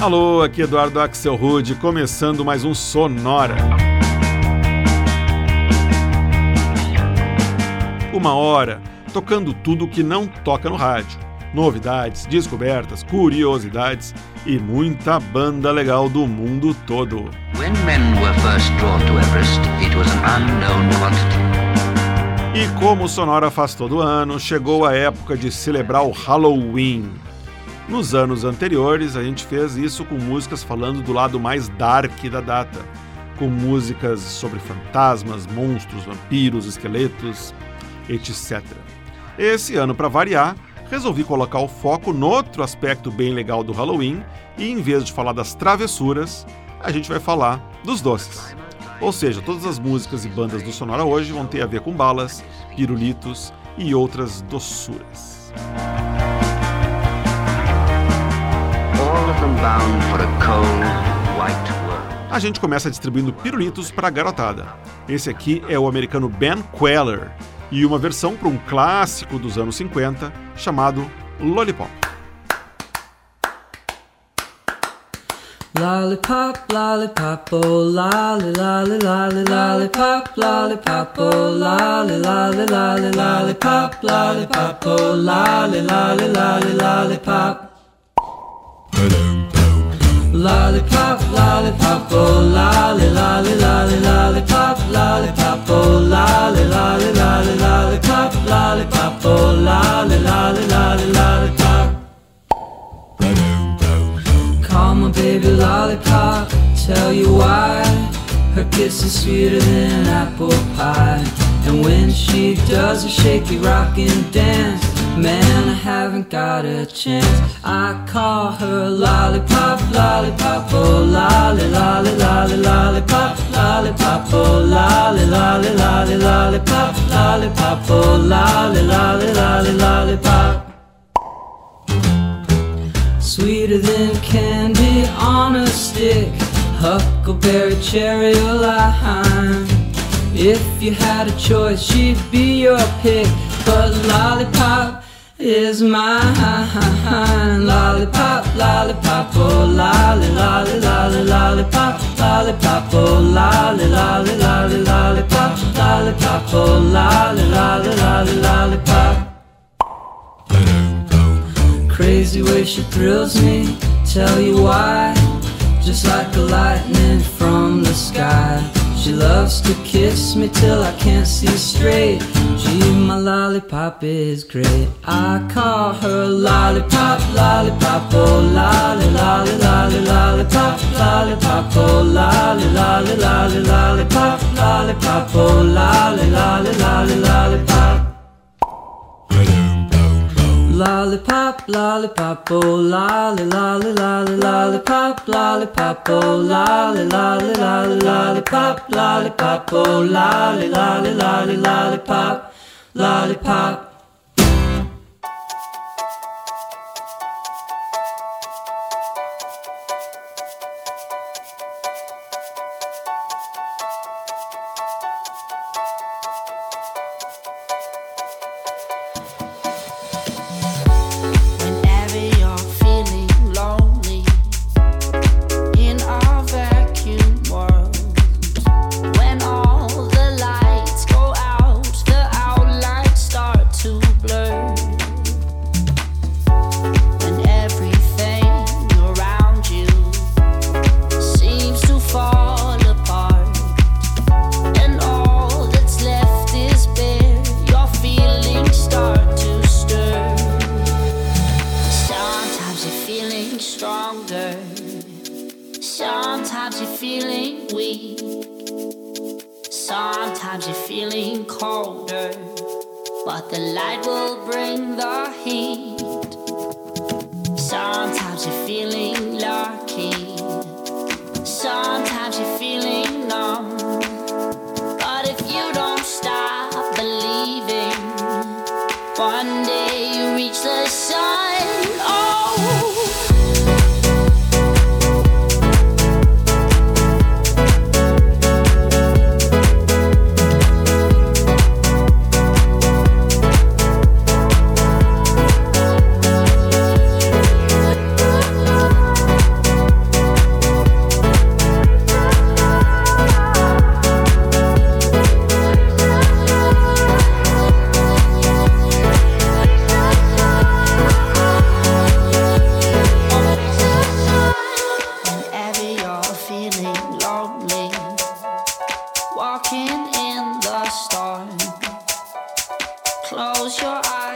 Alô, aqui Eduardo Axel Rude, começando mais um Sonora. Uma hora tocando tudo que não toca no rádio. Novidades, descobertas, curiosidades e muita banda legal do mundo todo. E como o Sonora faz todo ano, chegou a época de celebrar o Halloween. Nos anos anteriores, a gente fez isso com músicas falando do lado mais dark da data, com músicas sobre fantasmas, monstros, vampiros, esqueletos, etc. Esse ano, para variar, resolvi colocar o foco no outro aspecto bem legal do Halloween e, em vez de falar das travessuras, a gente vai falar dos doces. Ou seja, todas as músicas e bandas do Sonora hoje vão ter a ver com balas, pirulitos e outras doçuras. A gente começa distribuindo pirulitos para a garotada. Esse aqui é o americano Ben Queller e uma versão para um clássico dos anos 50 chamado Lollipop. Lollipop, lollipop, oh lolly, lolly, lolly, lollipop, lollipop, oh lolly, lolly, lolly, lollipop, lollipop, oh lolly, lolly, lolly, lollipop. Lollipop, lollipop, oh lolly, lolly, lolly, lollipop, lollipop, oh lolly, lolly, lolly, lollipop, lollipop, oh lolly, lolly, lolly, lollipop. Call my baby lollipop, tell you why. Her kiss is sweeter than apple pie. And when she does a shaky rockin' dance, man, I haven't got a chance. I call her lollipop, lollipop, oh lolly, lolly, lolly, lollipop, lollipop, oh lolly, lolly, lolly, lollipop, lollipop, oh lolly, lolly, lolly, lollipop. Sweeter than candy on a stick, huckleberry, cherry, or lime. If you had a choice, she'd be your pick. But lollipop is mine. Lollipop, lollipop, oh lolly, lolly, lolly, lollipop, lollipop, oh lolly, lolly, lolly, lollipop, lollipop, oh lolly, lolly, lolly, lollipop. Crazy way she thrills me, tell you why. Just like a lightning from the sky. She loves to kiss me till I can't see straight. Gee, my lollipop is great. I call her lollipop, lollipop, oh lolly, lolly, lolly, lollipop, lollipop, oh lolly, lolly, lolly, lollipop, lollipop, oh lolly, lolly, lolly, lollipop. Lollipop, lollipop, oh lolly, lolly, lolly, lollipop, lollipop, oh lolly, lolly, lolly, lollipop, lollipop, oh lolly, lolly, lolly, lollipop, lollipop. Close your eyes.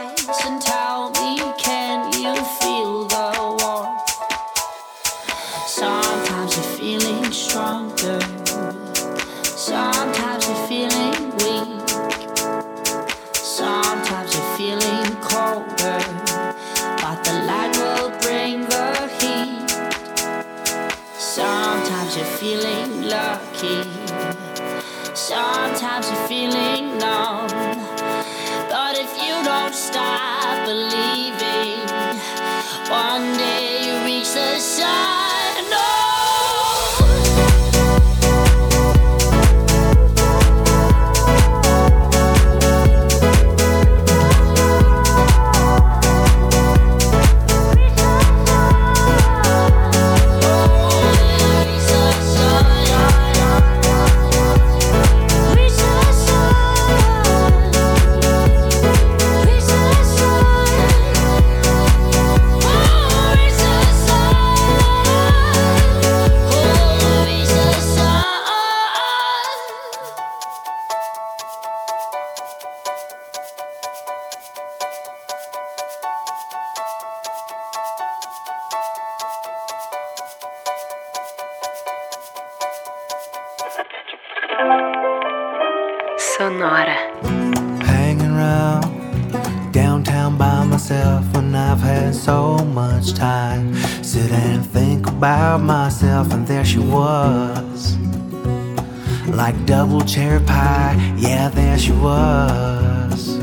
Cherry pie, yeah, there she was.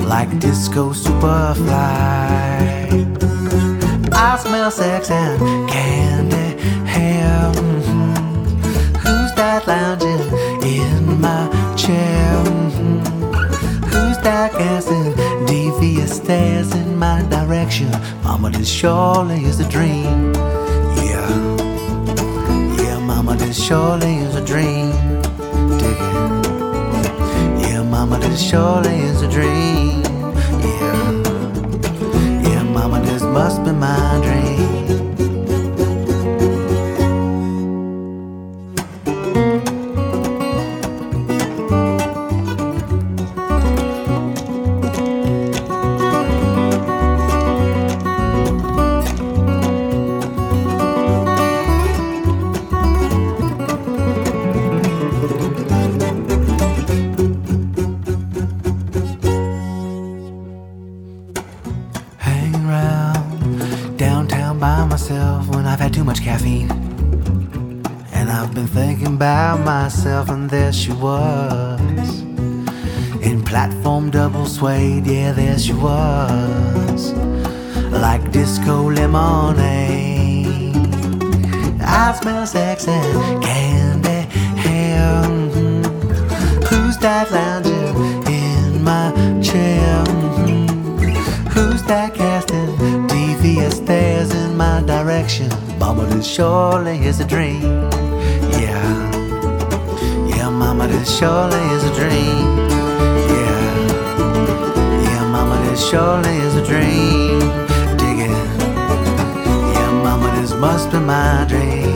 Like disco superfly. I smell sex and candy hair. Mm-hmm. Who's that lounging in my chair? Mm-hmm. Who's that casting devious stares in my direction? Mama, this surely is a dream. Yeah, yeah, Mama, this surely is a dream. This surely is a dream. Yeah, yeah, Mama, this must be my dream. Surely is a dream. Yeah yeah, mama, this surely is a dream. Yeah, yeah, mama, this surely is a dream. Dig it. Yeah, mama, this must be my dream.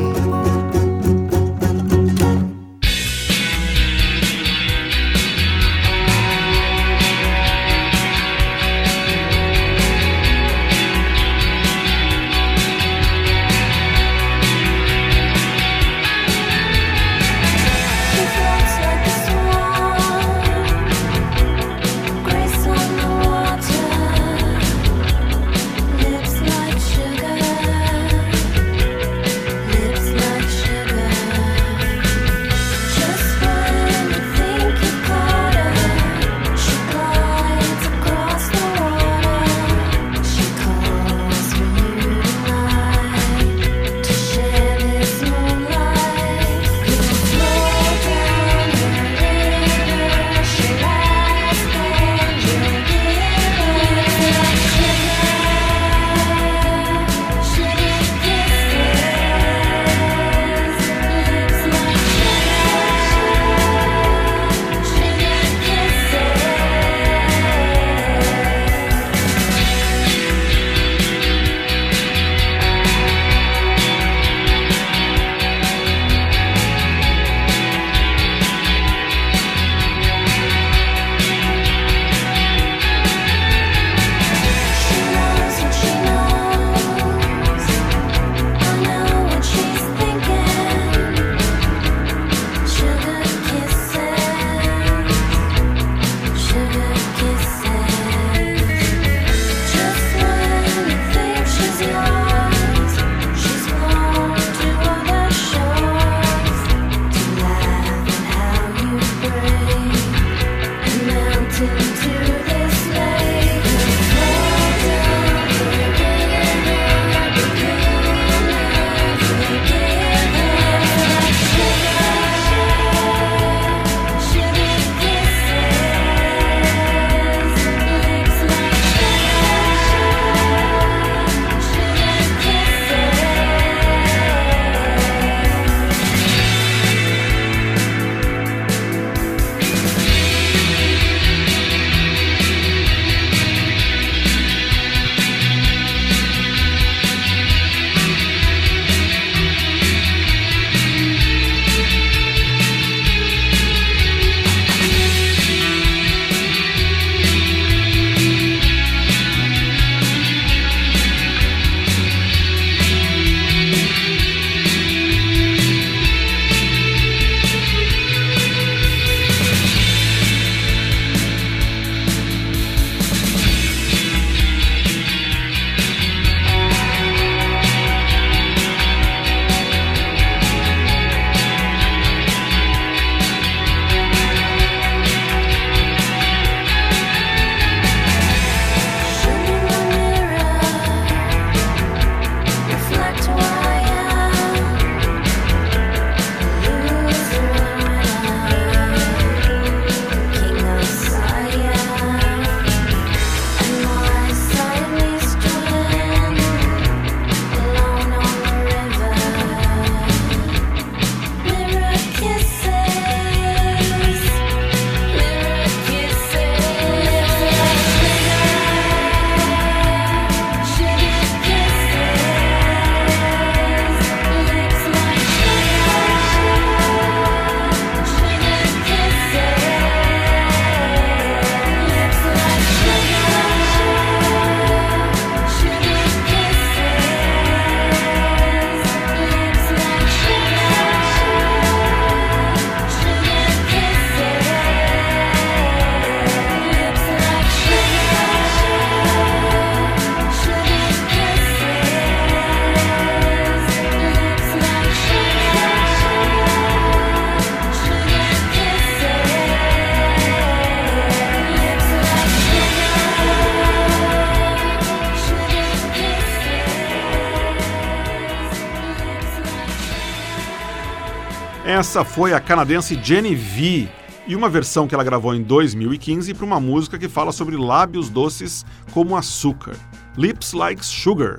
Essa foi a canadense Jenny V e uma versão que ela gravou em 2015 para uma música que fala sobre lábios doces como açúcar, Lips Like Sugar,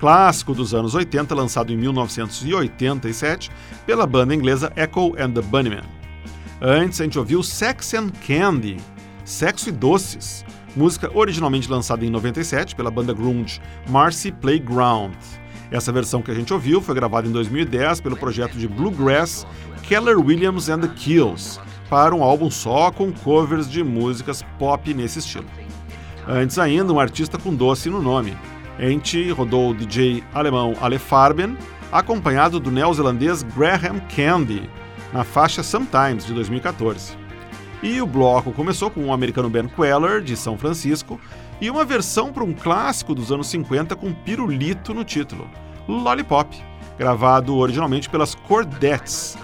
clássico dos anos 80, lançado em 1987 pela banda inglesa Echo and the Bunnymen. Antes a gente ouviu Sex and Candy, Sexo e Doces, música originalmente lançada em 97 pela banda grunge Marcy Playground. Essa versão que a gente ouviu foi gravada em 2010 pelo projeto de bluegrass Keller Williams and the Kills, para um álbum só com covers de músicas pop nesse estilo. Antes ainda, um artista com doce no nome. Ente rodou o DJ alemão Ale Farben, acompanhado do neozelandês Graham Candy, na faixa Sometimes de 2014. E o bloco começou com o americano Ben Queller, de São Francisco, e uma versão para um clássico dos anos 50 com pirulito no título, Lollipop, gravado originalmente pelas Cordettes,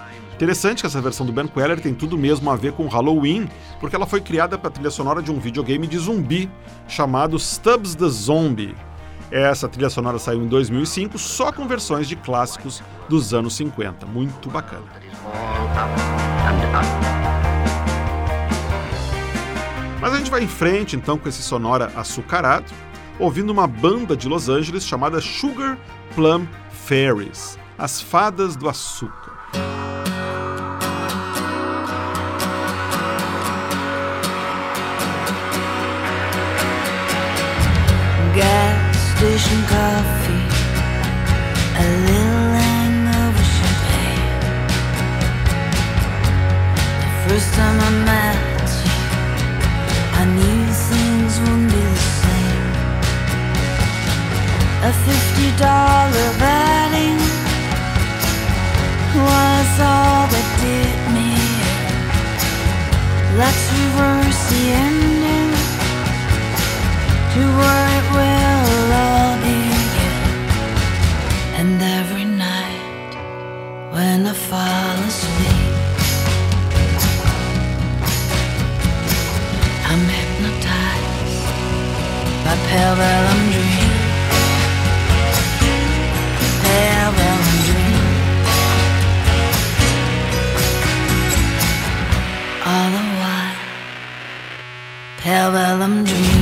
Interessante que essa versão do Ben Queller tem tudo mesmo a ver com Halloween, porque ela foi criada para a trilha sonora de um videogame de zumbi chamado Stubbs the Zombie. Essa trilha sonora saiu em 2005 só com versões de clássicos dos anos 50. Muito bacana. Mas a gente vai em frente então com esse sonora açucarado, ouvindo uma banda de Los Angeles chamada Sugar Plum Fairies, as fadas do açúcar. Fifty dollar wedding was all that did me. Let's reverse the ending to where it will all begin. And every night when I fall asleep, I'm hypnotized by pale pale vellum dreams. Whatever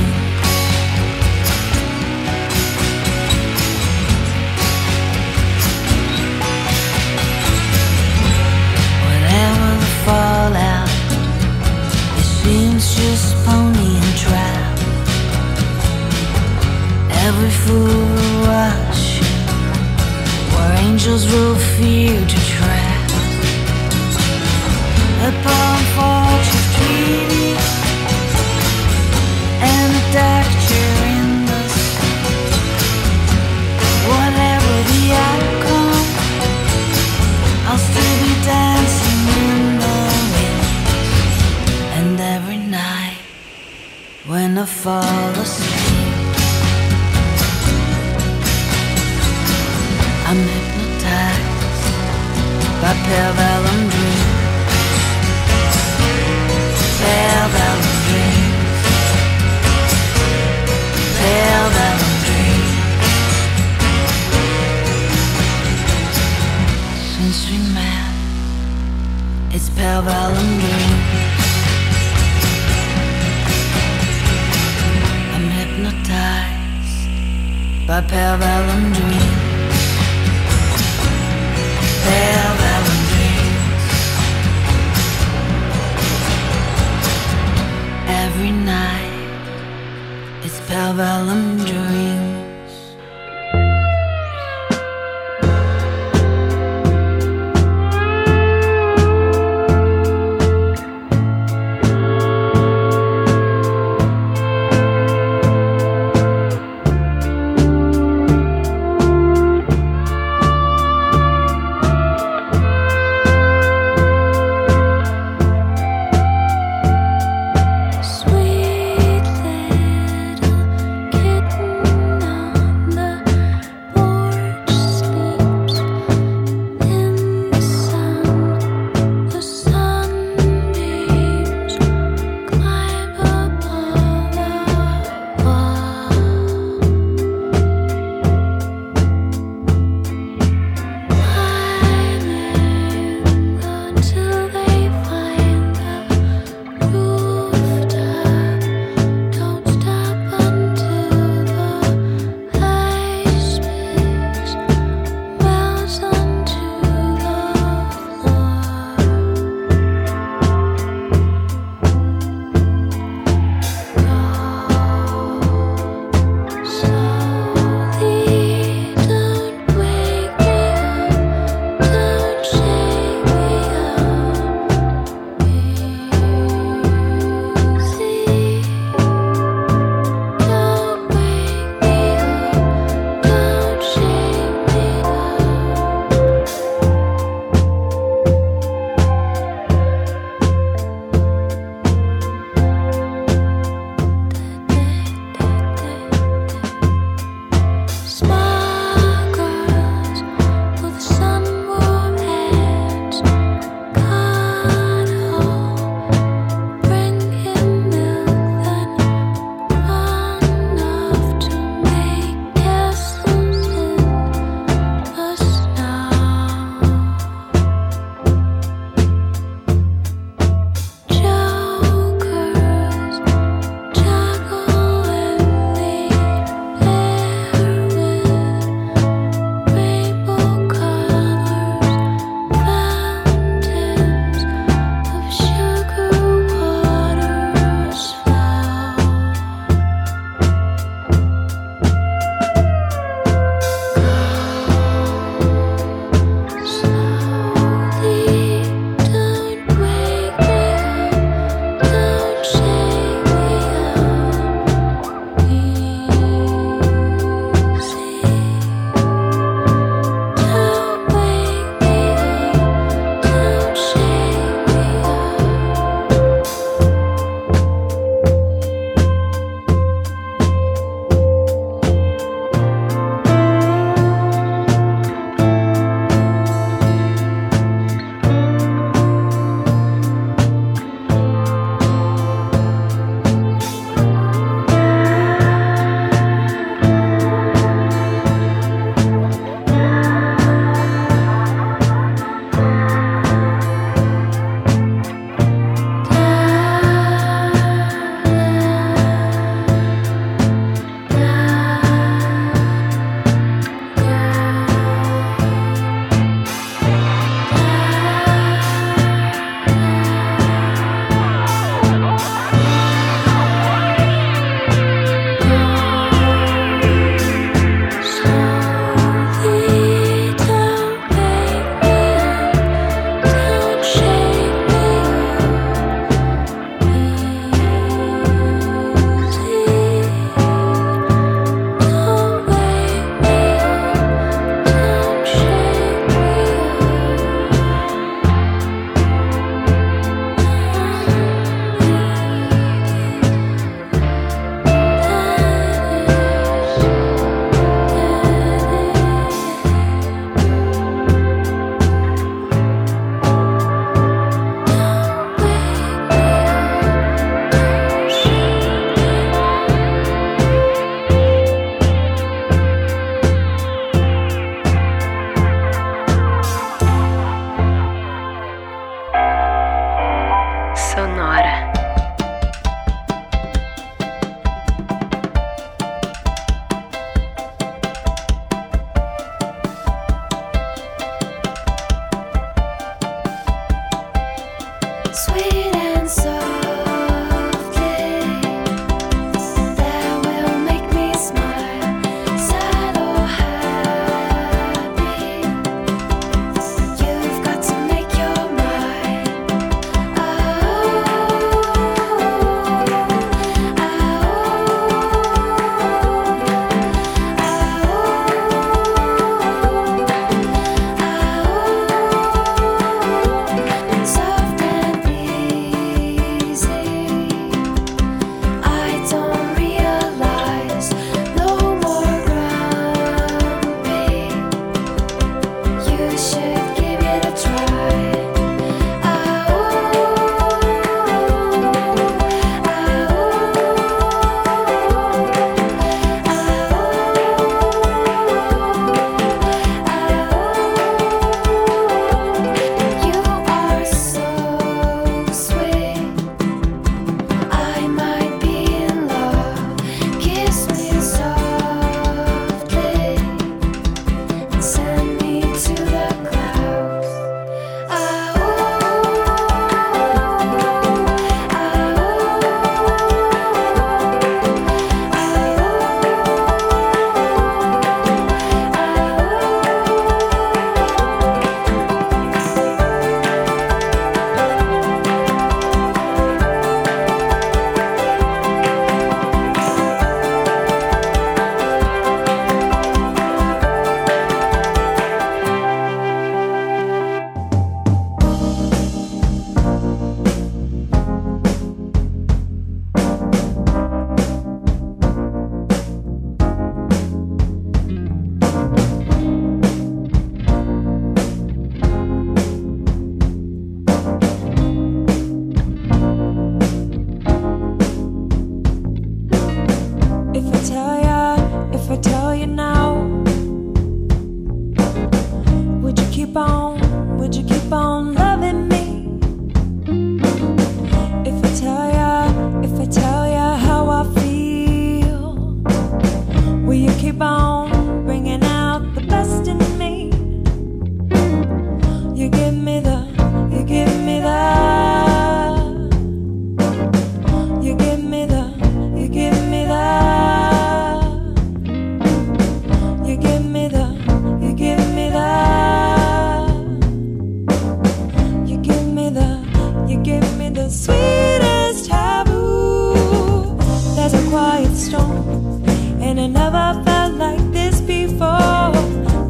storm, and I never felt like this before.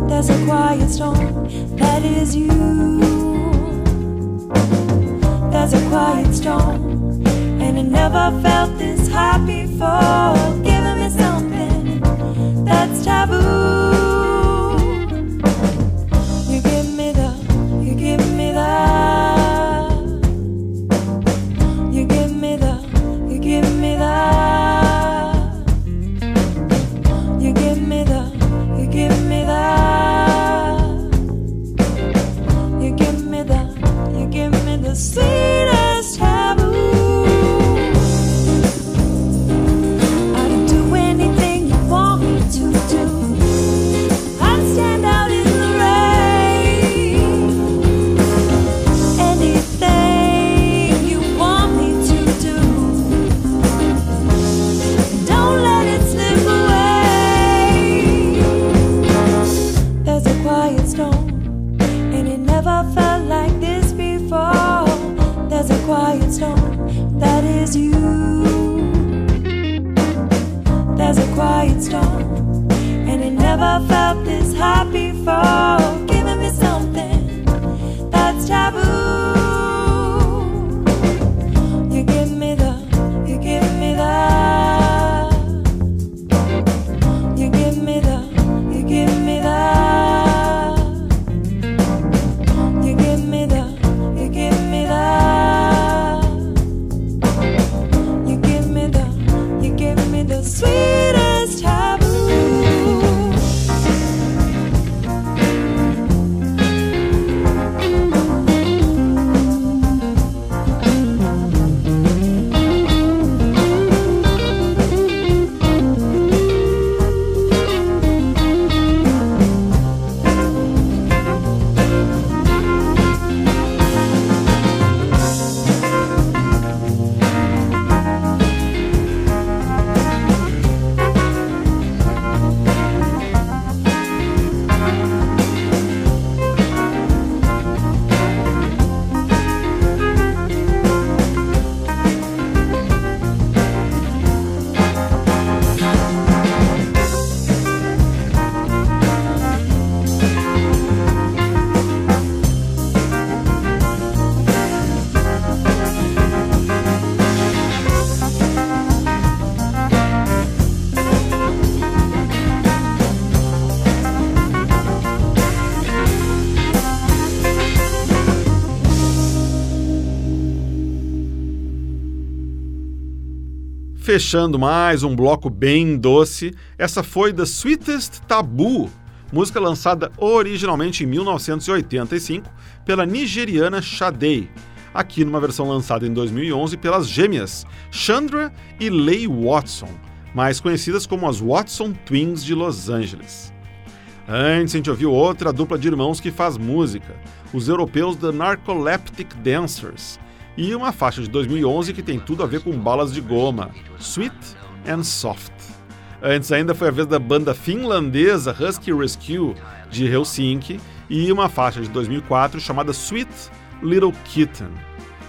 There's a quiet storm that is you. There's a quiet storm, and I never felt this high before. Giving me something that's taboo. Fechando mais um bloco bem doce, essa foi The Sweetest Taboo, música lançada originalmente em 1985 pela nigeriana Sade, aqui numa versão lançada em 2011 pelas gêmeas Chandra e Leigh Watson, mais conhecidas como as Watson Twins de Los Angeles. Antes a gente ouviu outra dupla de irmãos que faz música, os europeus The Narcoleptic Dancers, e uma faixa de 2011 que tem tudo a ver com balas de goma, Sweet and Soft. Antes ainda foi a vez da banda finlandesa Husky Rescue de Helsinki e uma faixa de 2004 chamada Sweet Little Kitten.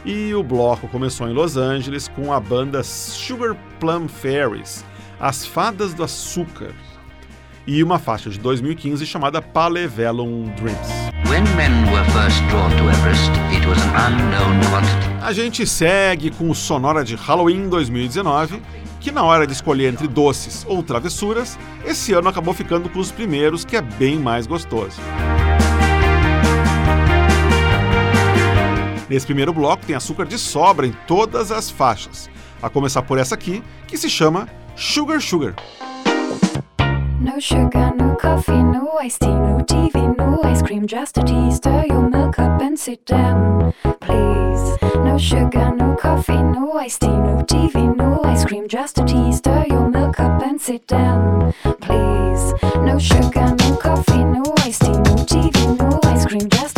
E o bloco começou em Los Angeles com a banda Sugar Plum Fairies, As Fadas do Açúcar, e uma faixa de 2015 chamada Palevelum Dreams. A gente segue com o Sonora de Halloween 2019, que na hora de escolher entre doces ou travessuras, esse ano acabou ficando com os primeiros, que é bem mais gostoso. Nesse primeiro bloco tem açúcar de sobra em todas as faixas, a começar por essa aqui, que se chama Sugar Sugar. No sugar, no coffee, no iced tea, no TV, no ice cream, just a tea. Stir your milk up and sit down, please. No sugar, no coffee, no iced tea, no TV, no ice cream, just a tea. Stir your milk up and sit down, please. No sugar, no coffee, no iced tea, no TV, no ice cream, just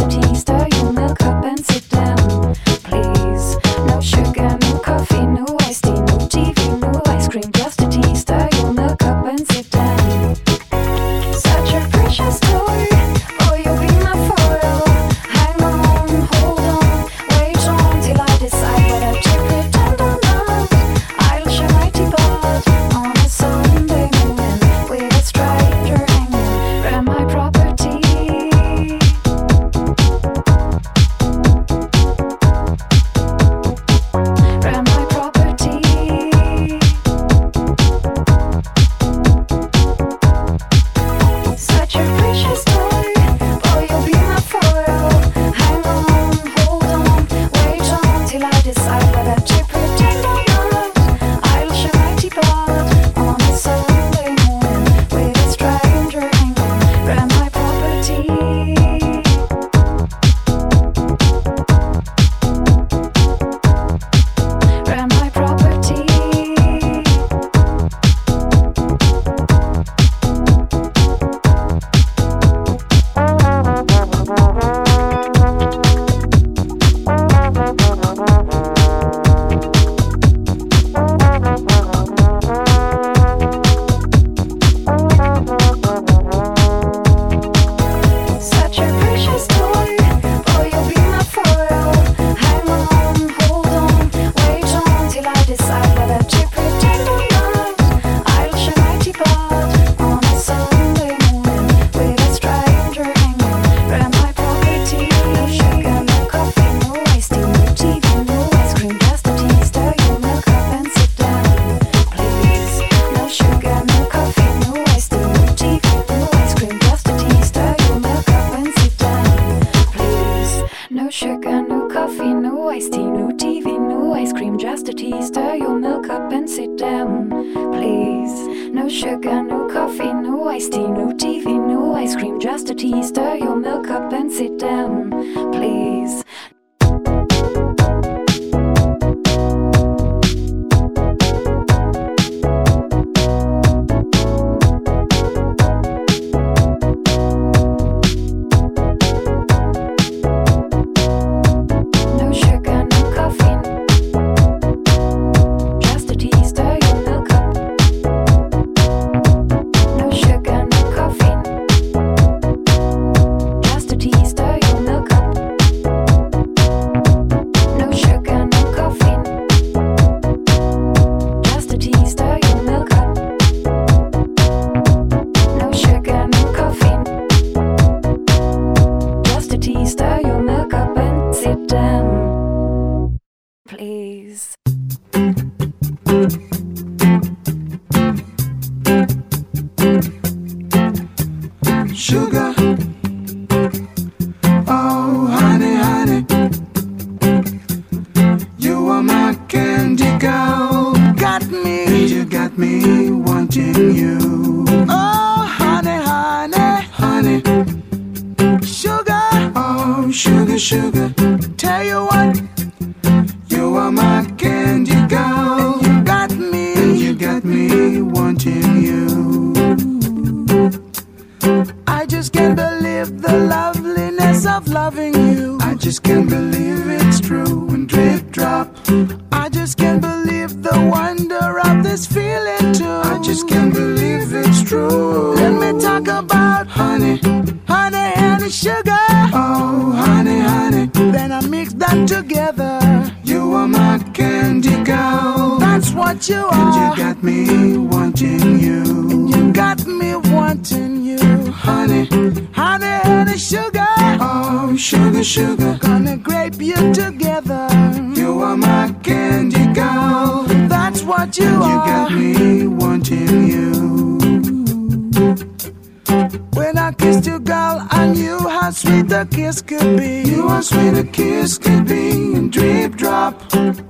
sweet the kiss could be. You how sweet a kiss could be, and drip drop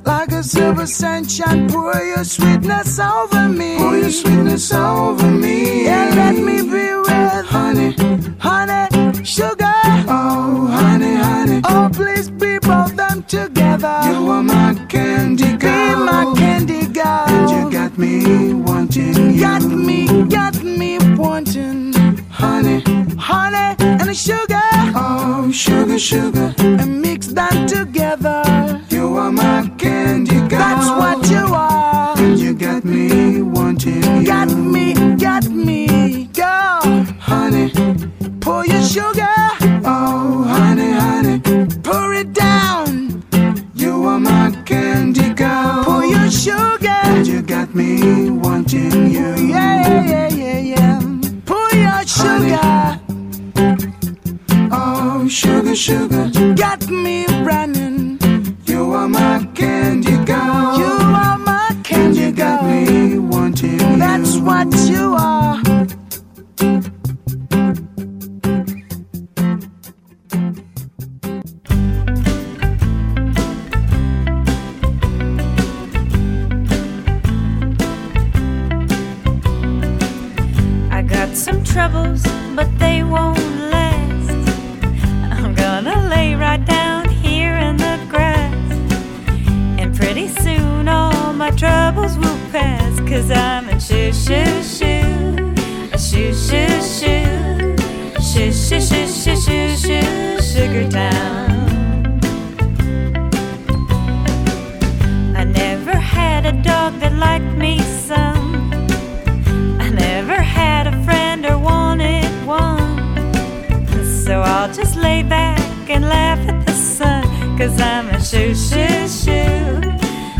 like a silver sunshine. Pour your sweetness over me. Pour your sweetness over me. Yeah, let me be with honey, honey, sugar. Oh, honey, honey. Oh, please be both them together. You are my candy girl. Be my candy girl. And you got me wanting you. Got me, got me wanting honey, honey, and a sugar. Oh, sugar, sugar, and mix that together. You are my candy girl. That's what you are. And you got me wanting you. Got me, got me, girl. Honey, pour your sugar. Oh, honey, honey, pour it down. You are my candy girl. Pour your sugar. And you got me wanting sugar, sugar. Got me running. You are my candy girl. You are my candy you got me wanting That's what you are. I got some troubles, but they won't Cause I'm in shoo shoo shoo. A shoo shoo shoo. Shoo shoo shoo shoo shoo shoo. Sugar Town. I never had a dog that liked me some. I never had a friend or wanted one. So I'll just lay back and laugh at the sun. Cause I'm a shoo shoo shoo.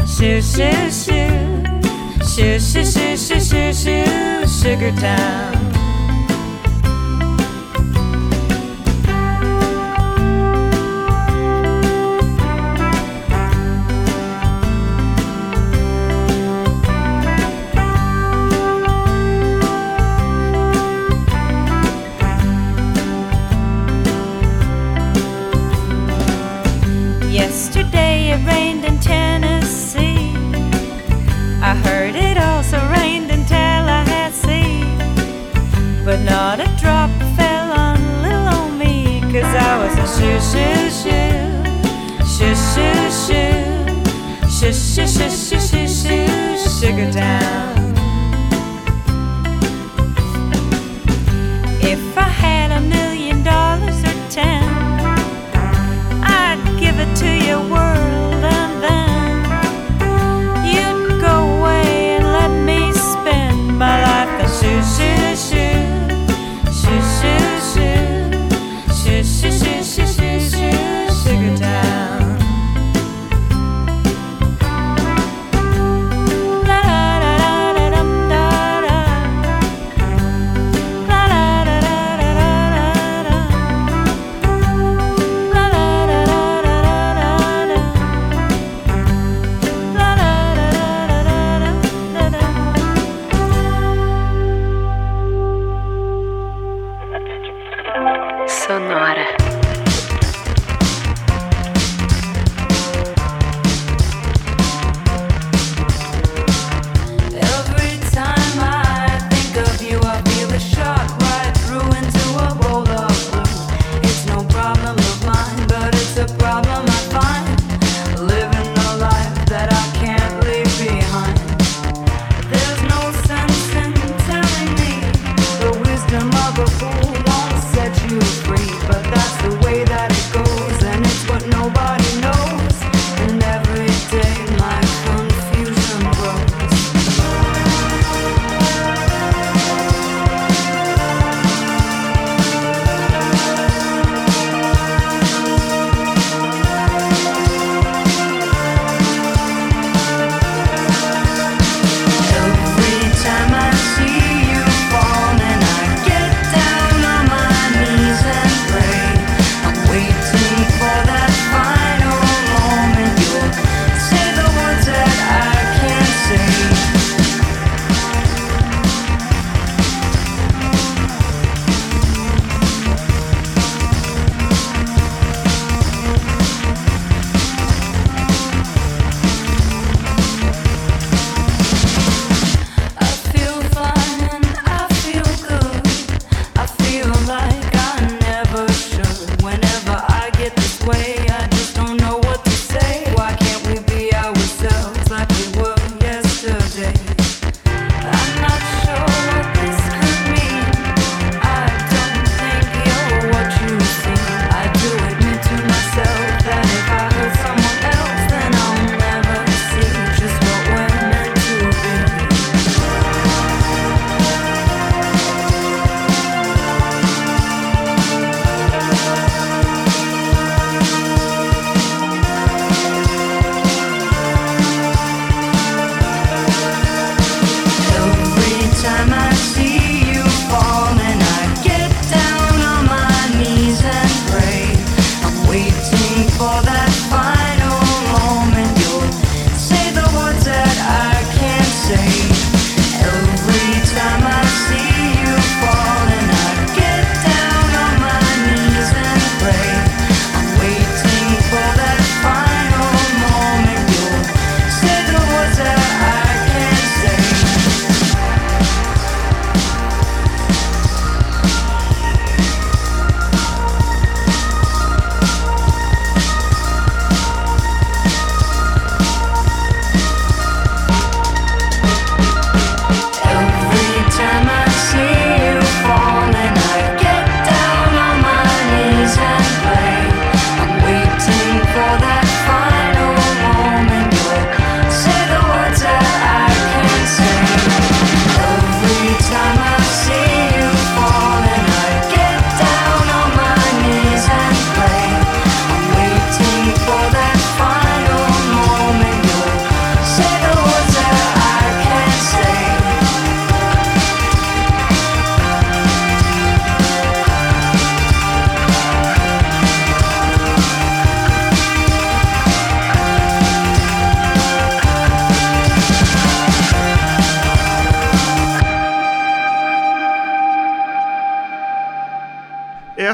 Shoo shoo shoo. Shoo shoo shoo shoo shoo shoo. Sugar Town.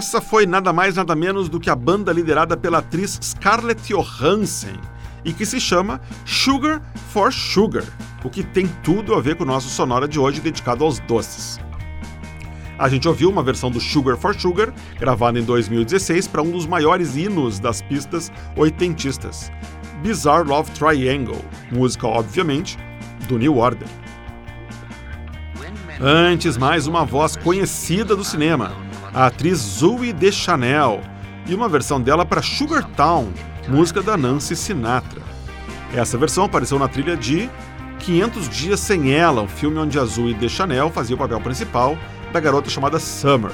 Essa foi nada mais nada menos do que a banda liderada pela atriz Scarlett Johansson e que se chama Sugar for Sugar, o que tem tudo a ver com o nosso sonora de hoje dedicado aos doces. A gente ouviu uma versão do Sugar for Sugar, gravada em 2016 para um dos maiores hinos das pistas oitentistas, Bizarre Love Triangle, música, obviamente, do New Order. Antes, mais uma voz conhecida do cinema, a atriz Zoe Deschanel, e uma versão dela para Sugar Town, música da Nancy Sinatra. Essa versão apareceu na trilha de 500 Dias Sem Ela, um filme onde a Zoe Deschanel fazia o papel principal da garota chamada Summer.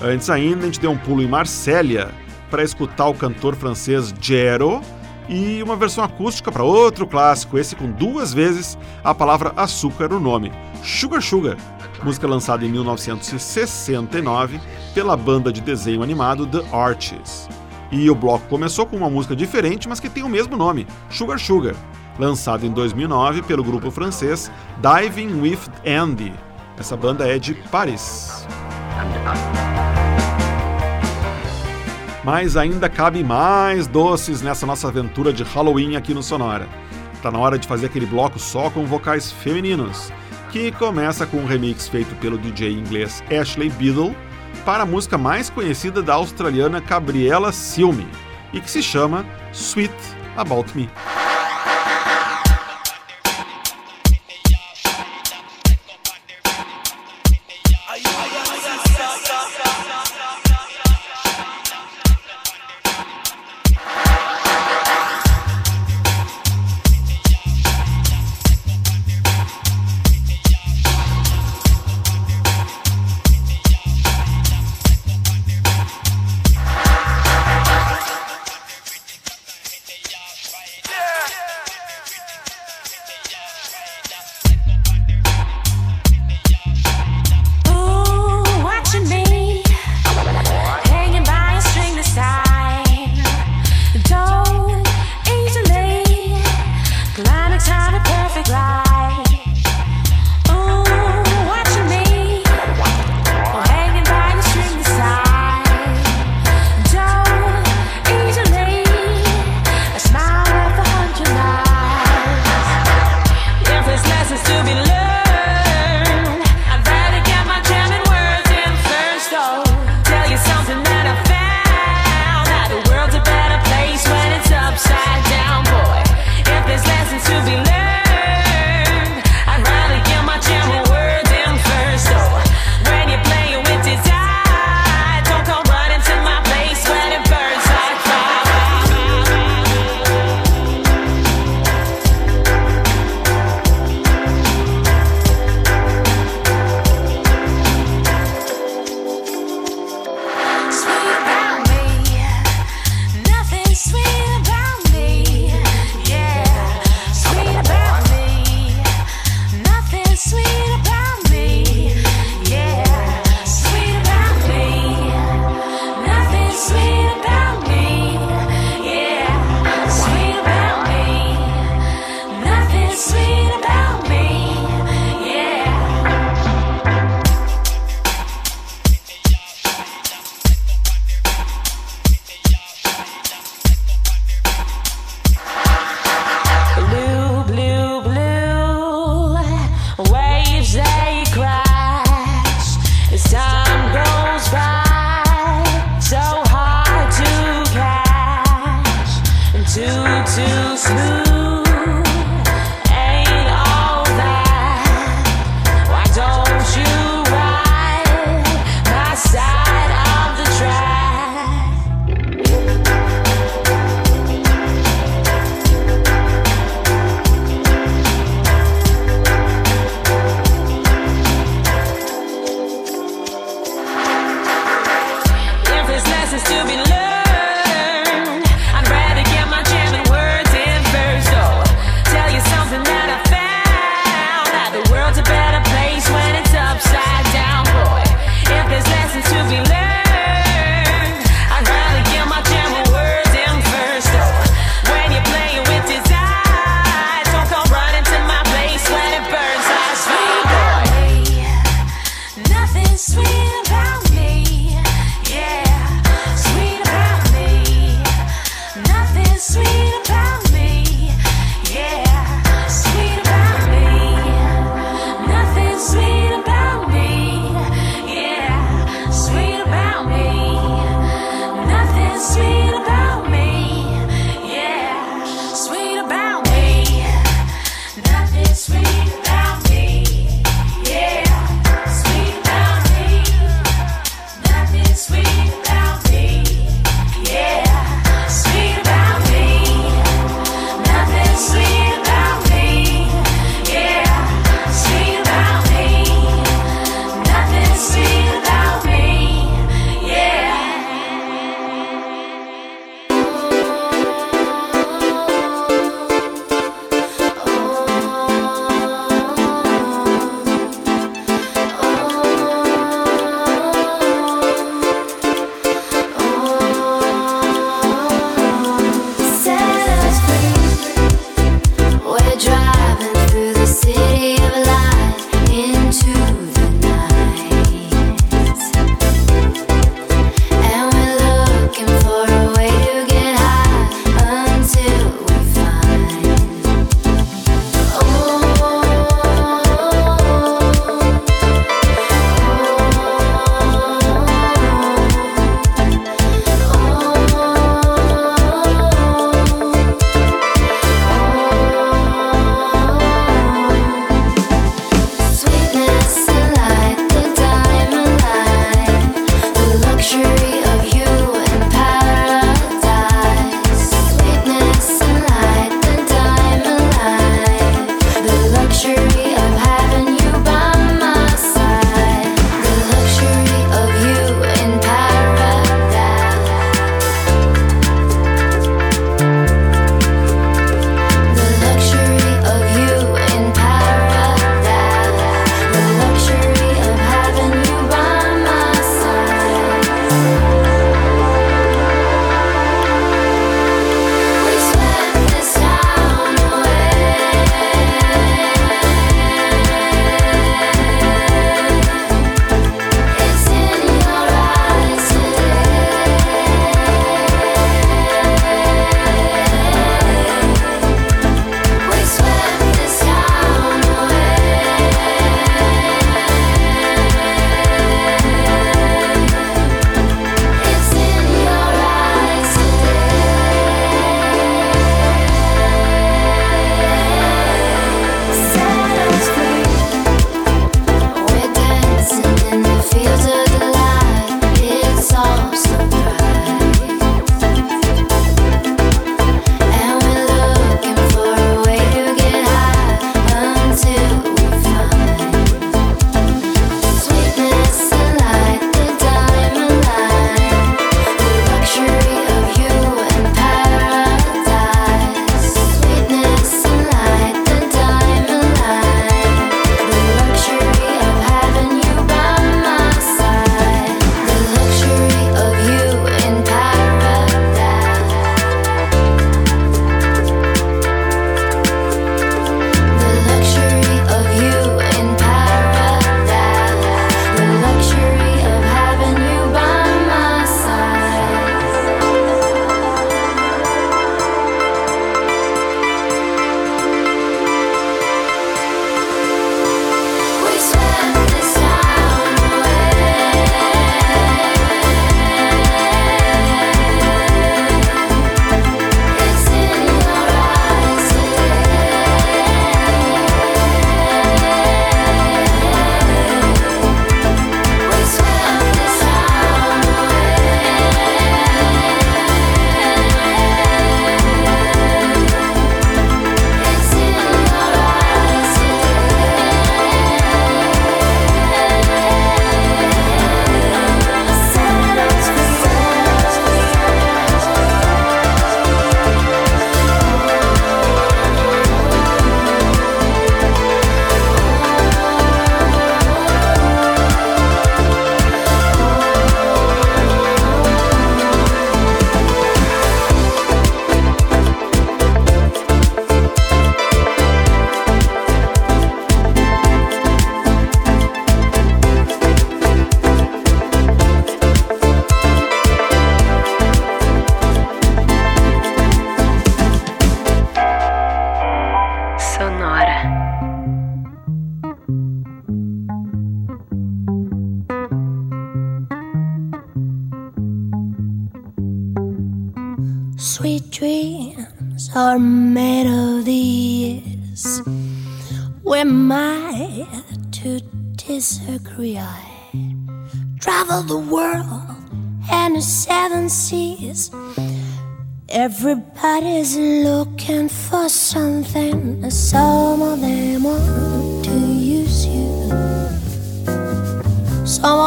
Antes ainda, a gente deu um pulo em Marsella para escutar o cantor francês Jero e uma versão acústica para outro clássico, esse com duas vezes a palavra açúcar no nome, Sugar Sugar, música lançada em 1969 pela banda de desenho animado The Archies. E o bloco começou com uma música diferente, mas que tem o mesmo nome, Sugar Sugar, lançado em 2009 pelo grupo francês Diving with Andy. Essa banda é de Paris. Mas ainda cabe mais doces nessa nossa aventura de Halloween aqui no Sonora. Tá na hora de fazer aquele bloco só com vocais femininos, que começa com um remix feito pelo DJ inglês Ashley Biddle para a música mais conhecida da australiana Gabriela Silme e que se chama Sweet About Me.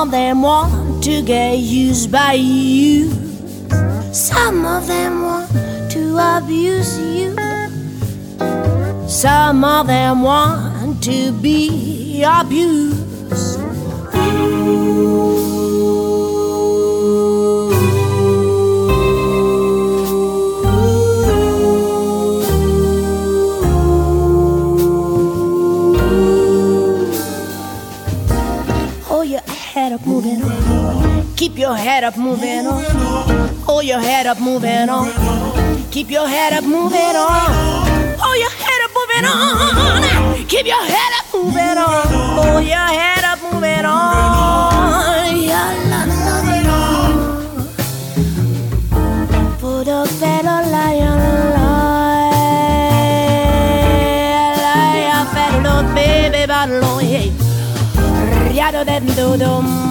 Of them want to get used by you. Some of them want to abuse you. Some of them want to be abused. Keep your head up, moving on. Hold your head up, moving on. Keep your head up, moving on. Hold your head up, moving on. Keep your head up, moving on. Hold your head up, moving on. Yeah, la, la, la. Put a fellow lion, baby, battle, yeah. Riado dentro dum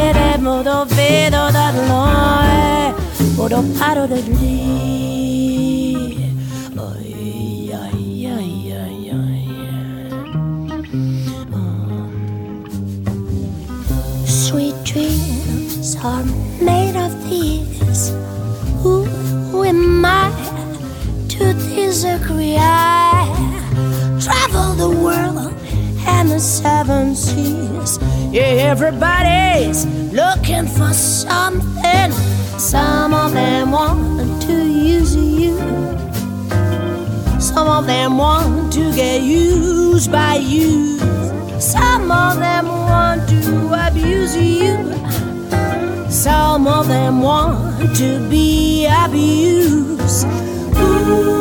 bere modo vedo da noi modo eh. paro de lì ai mm. Sweet dreams are made of these Who am I to disagree? I travel the world and the seven seas. Yeah, everybody's looking for something. Some of them want to use you. Some of them want to get used by you. Some of them want to abuse you. Some of them want to be abused. Hold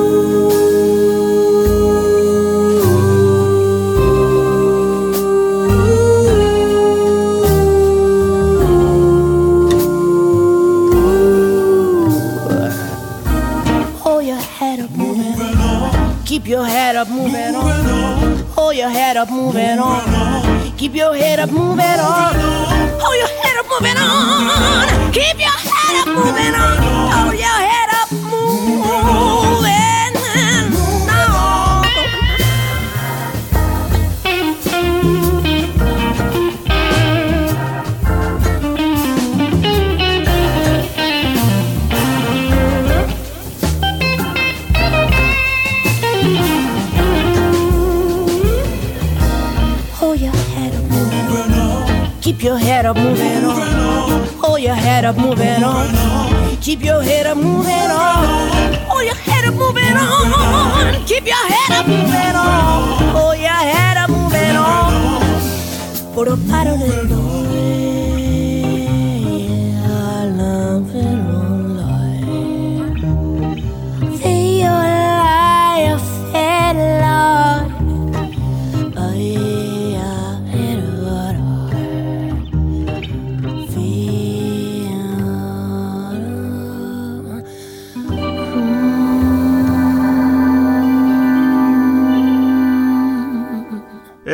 your head up, moving on. Hold your head up, moving on. Keep your head up, moving on. Hold your head up, moving on. Keep your head up, moving on. Hold your head up, moving on. Keep your head up, moving on. Hold your head up, moving on. Keep your head up, moving on. Hold your head up, moving on. Keep your head up, moving on. Hold your head up, moving on. Por a paro de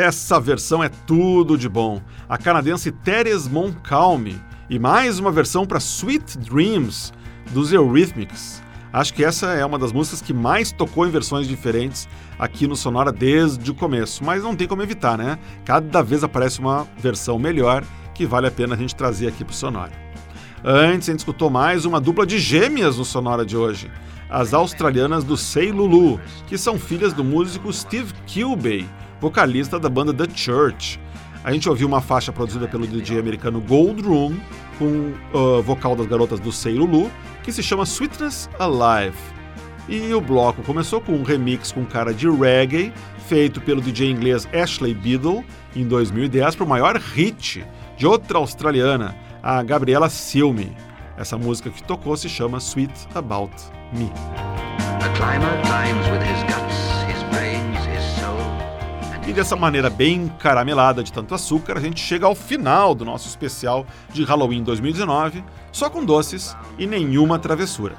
Essa versão é tudo de bom. A canadense Teres Moncalme e mais uma versão para Sweet Dreams dos Eurythmics. Acho que essa é uma das músicas que mais tocou em versões diferentes aqui no Sonora desde o começo, mas não tem como evitar, né? Cada vez aparece uma versão melhor que vale a pena a gente trazer aqui para o Sonora. Antes, a gente escutou mais uma dupla de gêmeas no Sonora de hoje, as australianas do Say Lulu, que são filhas do músico Steve Kilbey, vocalista da banda The Church. A gente ouviu uma faixa produzida pelo DJ americano Gold Room, com o vocal das garotas do Say Lulu, que se chama Sweetness Alive. E o bloco começou com um remix com cara de reggae, feito pelo DJ inglês Ashley Biddle em 2010 para o maior hit de outra australiana, a Gabriela Silme. Essa música que tocou se chama Sweet About Me. E dessa maneira bem caramelada de tanto açúcar, a gente chega ao final do nosso especial de Halloween 2019, só com doces e nenhuma travessura.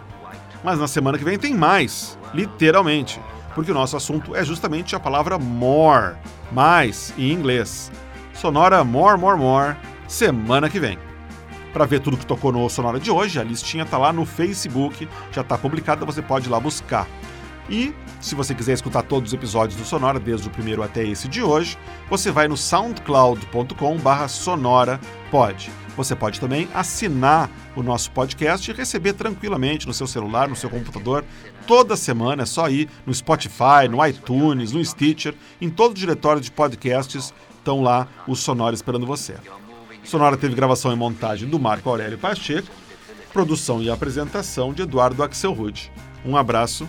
Mas na semana que vem tem mais, literalmente, porque o nosso assunto é justamente a palavra more, mais em inglês. Sonora More More More, semana que vem. Para ver tudo que tocou no Sonora de hoje, a listinha tá lá no Facebook, já tá publicada, você pode ir lá buscar. E se você quiser escutar todos os episódios do Sonora, desde o primeiro até esse de hoje, você vai no soundcloud.com/sonora pode. Você pode também assinar o nosso podcast e receber tranquilamente no seu celular, no seu computador, toda semana. É só ir no Spotify, no iTunes, no Stitcher, em todo o diretório de podcasts estão lá os Sonora esperando você. Sonora teve gravação e montagem do Marco Aurélio Pacheco, produção e apresentação de Eduardo Axelrod. Um abraço